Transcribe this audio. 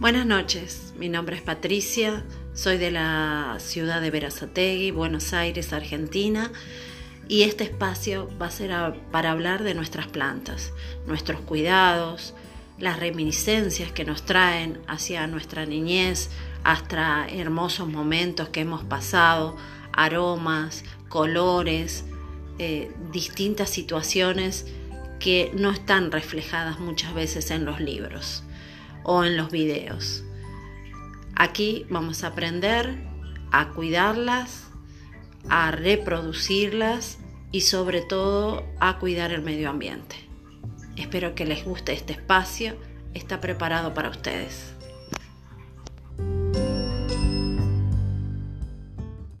Buenas noches, mi nombre es Patricia, soy de la ciudad de Verazategui, Buenos Aires, Argentina, y este espacio va a ser para hablar de nuestras plantas, nuestros cuidados, las reminiscencias que nos traen hacia nuestra niñez, hasta hermosos momentos que hemos pasado, aromas, colores, eh, distintas situaciones que no están reflejadas muchas veces en los libros o en los videos. Aquí vamos a aprender a cuidarlas, a reproducirlas y sobre todo a cuidar el medio ambiente. Espero que les guste este espacio, está preparado para ustedes.